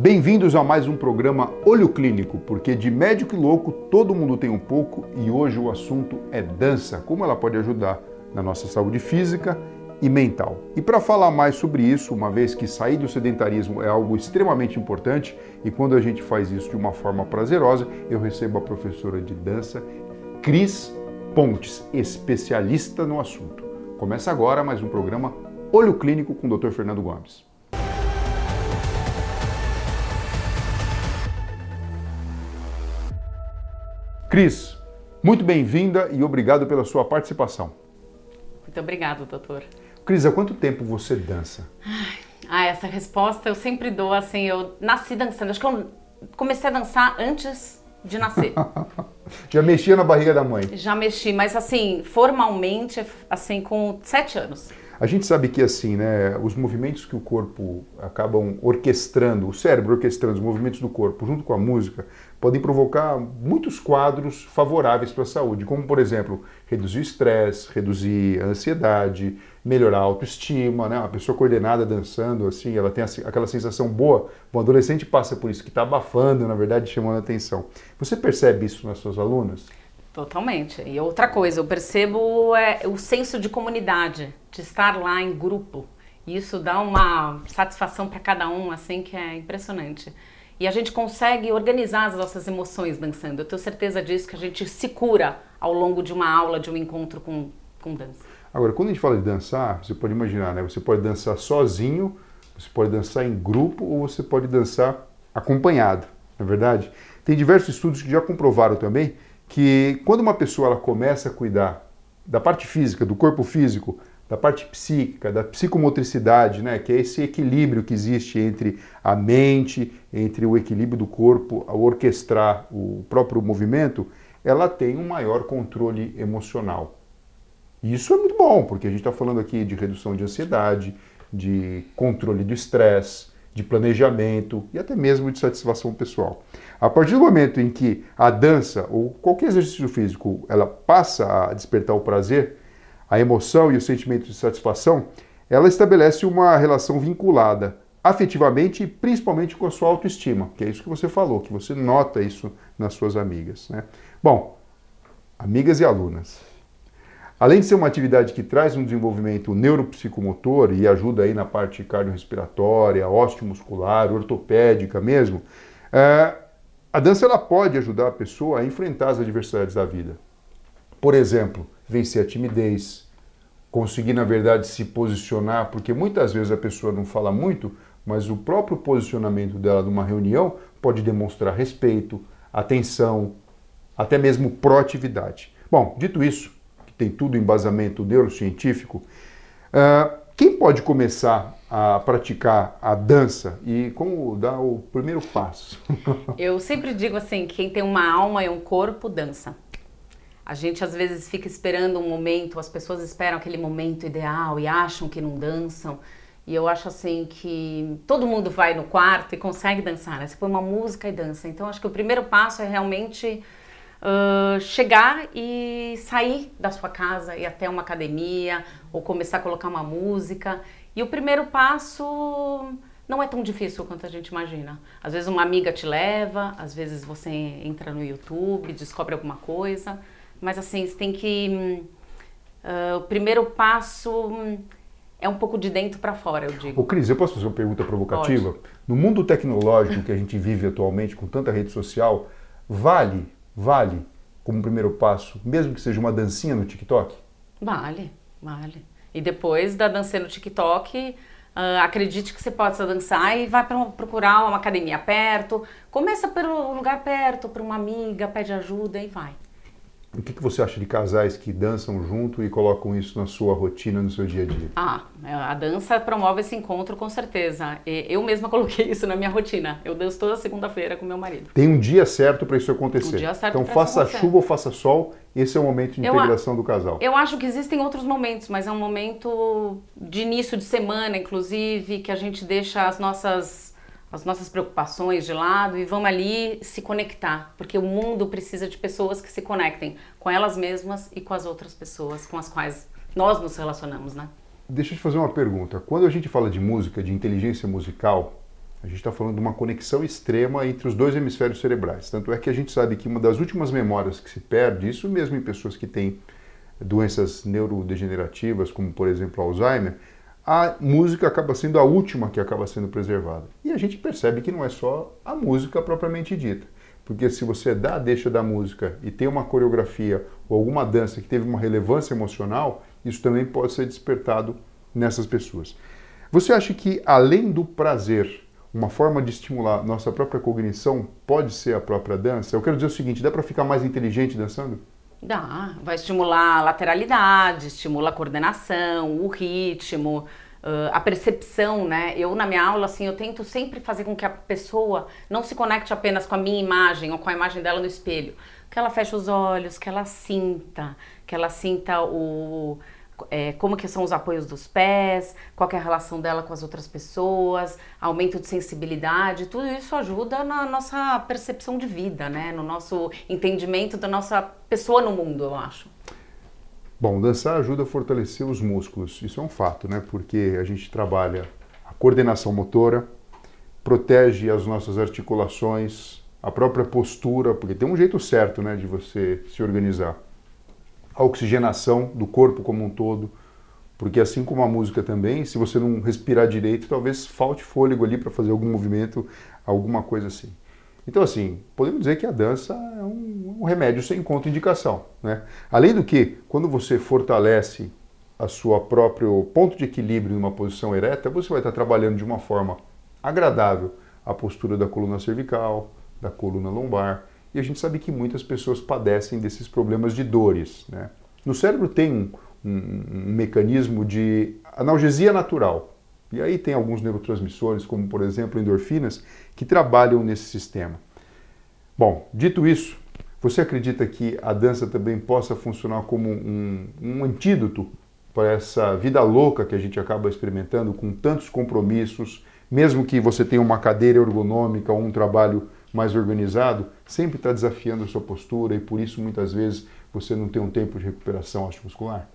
Bem-vindos a mais um programa Olho Clínico, porque de médico e louco todo mundo tem um pouco e hoje o assunto é dança, como ela pode ajudar na nossa saúde física e mental. E para falar mais sobre isso, uma vez que sair do sedentarismo é algo extremamente importante e quando a gente faz isso de uma forma prazerosa, eu recebo a professora de dança Cris Pontes, especialista no assunto. Começa agora mais um programa Olho Clínico com o Dr. Fernando Gomes. Cris, muito bem-vinda e obrigado pela sua participação. Muito obrigado, doutor. Cris, há quanto tempo você dança? Ah, essa resposta eu sempre dou assim, eu nasci dançando. Acho que eu comecei a dançar antes de nascer. Já mexia na barriga da mãe? Já mexi, mas assim, formalmente, assim, com sete anos. A gente sabe que assim, né, os movimentos que o corpo acabam orquestrando, o cérebro orquestrando os movimentos do corpo junto com a música, podem provocar muitos quadros favoráveis para a saúde, como por exemplo, reduzir o estresse, reduzir a ansiedade, melhorar a autoestima, né? Uma pessoa coordenada dançando assim, ela tem aquela sensação boa. O adolescente passa por isso que está abafando, na verdade, chamando a atenção. Você percebe isso nas suas alunas? Totalmente. E outra coisa, eu percebo é, o senso de comunidade, de estar lá em grupo. Isso dá uma satisfação para cada um, assim, que é impressionante. E a gente consegue organizar as nossas emoções dançando. Eu tenho certeza disso, que a gente se cura ao longo de uma aula, de um encontro com, com dança. Agora, quando a gente fala de dançar, você pode imaginar, né? Você pode dançar sozinho, você pode dançar em grupo ou você pode dançar acompanhado, não é verdade? Tem diversos estudos que já comprovaram também que quando uma pessoa ela começa a cuidar da parte física, do corpo físico, da parte psíquica, da psicomotricidade, né, que é esse equilíbrio que existe entre a mente, entre o equilíbrio do corpo, ao orquestrar o próprio movimento, ela tem um maior controle emocional. E isso é muito bom, porque a gente está falando aqui de redução de ansiedade, de controle do estresse, de planejamento e até mesmo de satisfação pessoal. A partir do momento em que a dança ou qualquer exercício físico ela passa a despertar o prazer, a emoção e o sentimento de satisfação, ela estabelece uma relação vinculada afetivamente e principalmente com a sua autoestima, que é isso que você falou, que você nota isso nas suas amigas. Né? Bom, amigas e alunas, Além de ser uma atividade que traz um desenvolvimento neuropsicomotor e ajuda aí na parte cardiorrespiratória, osteomuscular, ortopédica mesmo, é, a dança ela pode ajudar a pessoa a enfrentar as adversidades da vida. Por exemplo, vencer a timidez, conseguir na verdade se posicionar, porque muitas vezes a pessoa não fala muito, mas o próprio posicionamento dela numa reunião pode demonstrar respeito, atenção, até mesmo proatividade. Bom, dito isso, tem tudo embasamento neurocientífico, uh, quem pode começar a praticar a dança e como dar o primeiro passo? Eu sempre digo assim, quem tem uma alma e um corpo, dança. A gente às vezes fica esperando um momento, as pessoas esperam aquele momento ideal e acham que não dançam. E eu acho assim que todo mundo vai no quarto e consegue dançar, né? Você põe uma música e dança. Então acho que o primeiro passo é realmente uh, chegar e sair da sua casa e até uma academia ou começar a colocar uma música. E o primeiro passo não é tão difícil quanto a gente imagina. Às vezes uma amiga te leva, às vezes você entra no YouTube, descobre alguma coisa, mas assim, você tem que. Uh, o primeiro passo é um pouco de dentro para fora, eu digo. Ô Cris, eu posso fazer uma pergunta provocativa? Pode. No mundo tecnológico que a gente vive atualmente, com tanta rede social, vale vale como primeiro passo, mesmo que seja uma dancinha no TikTok? Vale, vale. E depois da dancinha no TikTok, uh, acredite que você possa dançar e vai procurar uma academia perto. Começa pelo lugar perto, para uma amiga, pede ajuda e vai. O que, que você acha de casais que dançam junto e colocam isso na sua rotina, no seu dia a dia? Ah, a dança promove esse encontro com certeza. Eu mesma coloquei isso na minha rotina. Eu danço toda segunda-feira com meu marido. Tem um dia certo para isso acontecer. Um dia certo então, faça chuva ou faça sol, esse é o momento de integração do casal. Eu acho que existem outros momentos, mas é um momento de início de semana, inclusive, que a gente deixa as nossas as nossas preocupações de lado e vamos ali se conectar, porque o mundo precisa de pessoas que se conectem com elas mesmas e com as outras pessoas com as quais nós nos relacionamos, né? Deixa eu te fazer uma pergunta. Quando a gente fala de música, de inteligência musical, A gente está falando de uma conexão extrema entre os dois hemisférios cerebrais. Tanto é que a gente sabe que uma das últimas memórias que se perde, isso mesmo em pessoas que têm doenças neurodegenerativas, como por exemplo Alzheimer, a música acaba sendo a última que acaba sendo preservada. E a gente percebe que não é só a música propriamente dita. Porque se você dá a deixa da música e tem uma coreografia ou alguma dança que teve uma relevância emocional, isso também pode ser despertado nessas pessoas. Você acha que além do prazer, uma forma de estimular nossa própria cognição pode ser a própria dança? Eu quero dizer o seguinte, dá para ficar mais inteligente dançando? Dá, vai estimular a lateralidade, estimula a coordenação, o ritmo, a percepção, né? Eu na minha aula, assim, eu tento sempre fazer com que a pessoa não se conecte apenas com a minha imagem ou com a imagem dela no espelho. Que ela feche os olhos, que ela sinta, que ela sinta o é, como que são os apoios dos pés, qual é a relação dela com as outras pessoas, aumento de sensibilidade, tudo isso ajuda na nossa percepção de vida, né? No nosso entendimento da nossa pessoa no mundo, eu acho. Bom, dançar ajuda a fortalecer os músculos, isso é um fato, né? Porque a gente trabalha a coordenação motora, protege as nossas articulações, a própria postura, porque tem um jeito certo, né, de você se organizar. A oxigenação do corpo como um todo, porque assim como a música também, se você não respirar direito, talvez falte fôlego ali para fazer algum movimento, alguma coisa assim. Então, assim, podemos dizer que a dança é um, um remédio sem contraindicação. Né? Além do que, quando você fortalece a sua próprio ponto de equilíbrio numa posição ereta, você vai estar trabalhando de uma forma agradável a postura da coluna cervical, da coluna lombar. E a gente sabe que muitas pessoas padecem desses problemas de dores. Né? No cérebro tem um, um, um mecanismo de analgesia natural. E aí tem alguns neurotransmissores, como por exemplo endorfinas, que trabalham nesse sistema. Bom, dito isso, você acredita que a dança também possa funcionar como um, um antídoto para essa vida louca que a gente acaba experimentando com tantos compromissos, mesmo que você tenha uma cadeira ergonômica ou um trabalho mais organizado, sempre está desafiando a sua postura e por isso muitas vezes você não tem um tempo de recuperação muscular?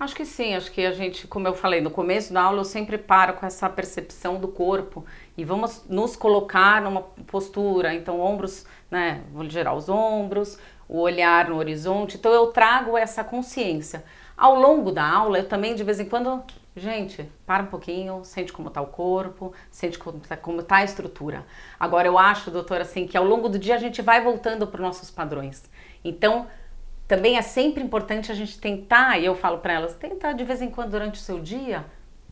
Acho que sim, acho que a gente, como eu falei no começo da aula, eu sempre paro com essa percepção do corpo e vamos nos colocar numa postura, então ombros, né, vou girar os ombros, o olhar no horizonte, então eu trago essa consciência. Ao longo da aula, eu também de vez em quando, gente, para um pouquinho, sente como está o corpo, sente como está tá a estrutura. Agora eu acho, doutora, assim, que ao longo do dia a gente vai voltando para os nossos padrões. Então, também é sempre importante a gente tentar, e eu falo para elas, tentar de vez em quando durante o seu dia,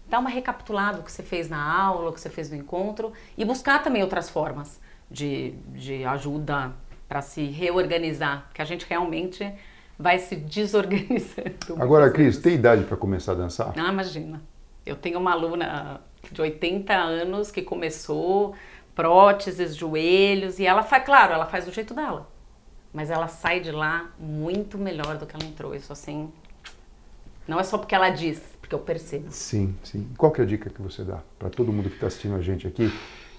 dar uma recapitulada do que você fez na aula, o que você fez no encontro, e buscar também outras formas de, de ajuda para se reorganizar, que a gente realmente vai se desorganizando. Agora, Cris, tem idade para começar a dançar? Ah, imagina. Eu tenho uma aluna de 80 anos que começou próteses, joelhos, e ela faz, claro, ela faz do jeito dela mas ela sai de lá muito melhor do que ela entrou. Isso assim, não é só porque ela diz, porque eu percebo. Sim, sim. Qual que é a dica que você dá para todo mundo que está assistindo a gente aqui?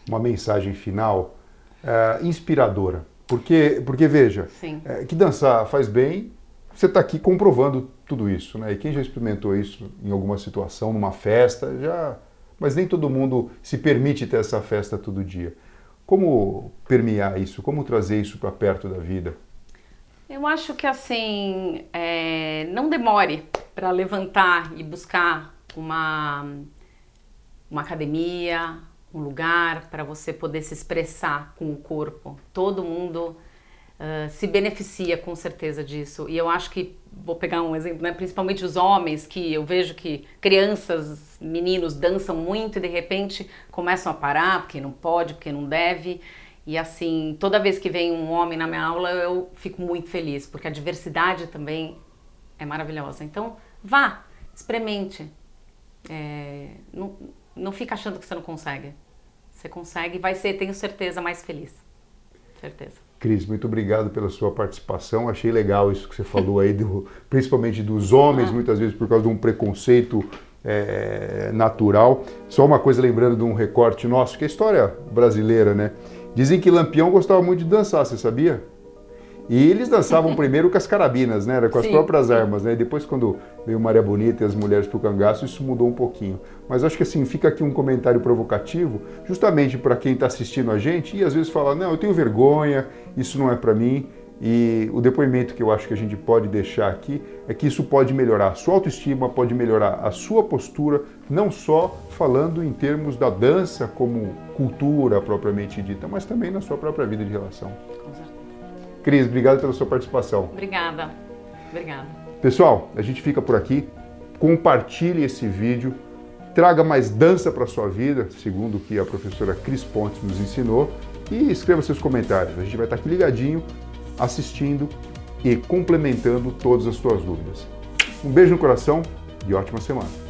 Uma mensagem final é, inspiradora. Porque, porque veja, é, que dançar faz bem, você está aqui comprovando tudo isso, né? E quem já experimentou isso em alguma situação, numa festa, já. Mas nem todo mundo se permite ter essa festa todo dia. Como permear isso? Como trazer isso para perto da vida? Eu acho que assim, é, não demore para levantar e buscar uma, uma academia, um lugar para você poder se expressar com o corpo. Todo mundo uh, se beneficia com certeza disso. E eu acho que, vou pegar um exemplo, né, principalmente os homens, que eu vejo que crianças, meninos dançam muito e de repente começam a parar porque não pode, porque não deve. E assim, toda vez que vem um homem na minha aula, eu fico muito feliz, porque a diversidade também é maravilhosa. Então, vá, experimente. É, não, não fica achando que você não consegue. Você consegue e vai ser, tenho certeza, mais feliz. Certeza. Cris, muito obrigado pela sua participação. Achei legal isso que você falou aí, do, principalmente dos homens, muitas vezes por causa de um preconceito é, natural. Só uma coisa lembrando de um recorte nosso, que é história brasileira, né? Dizem que Lampião gostava muito de dançar, você sabia? E eles dançavam primeiro com as carabinas, né? Era com as Sim. próprias armas, né? E depois, quando veio Maria Bonita e as mulheres pro cangaço, isso mudou um pouquinho. Mas acho que assim, fica aqui um comentário provocativo, justamente para quem está assistindo a gente e às vezes fala: não, eu tenho vergonha, isso não é para mim. E o depoimento que eu acho que a gente pode deixar aqui é que isso pode melhorar a sua autoestima, pode melhorar a sua postura, não só falando em termos da dança como cultura propriamente dita, mas também na sua própria vida de relação. Com certeza. Cris, obrigado pela sua participação. Obrigada. Obrigada. Pessoal, a gente fica por aqui. Compartilhe esse vídeo, traga mais dança para sua vida, segundo o que a professora Cris Pontes nos ensinou, e escreva seus comentários. A gente vai estar aqui ligadinho, assistindo e complementando todas as suas dúvidas. Um beijo no coração e ótima semana.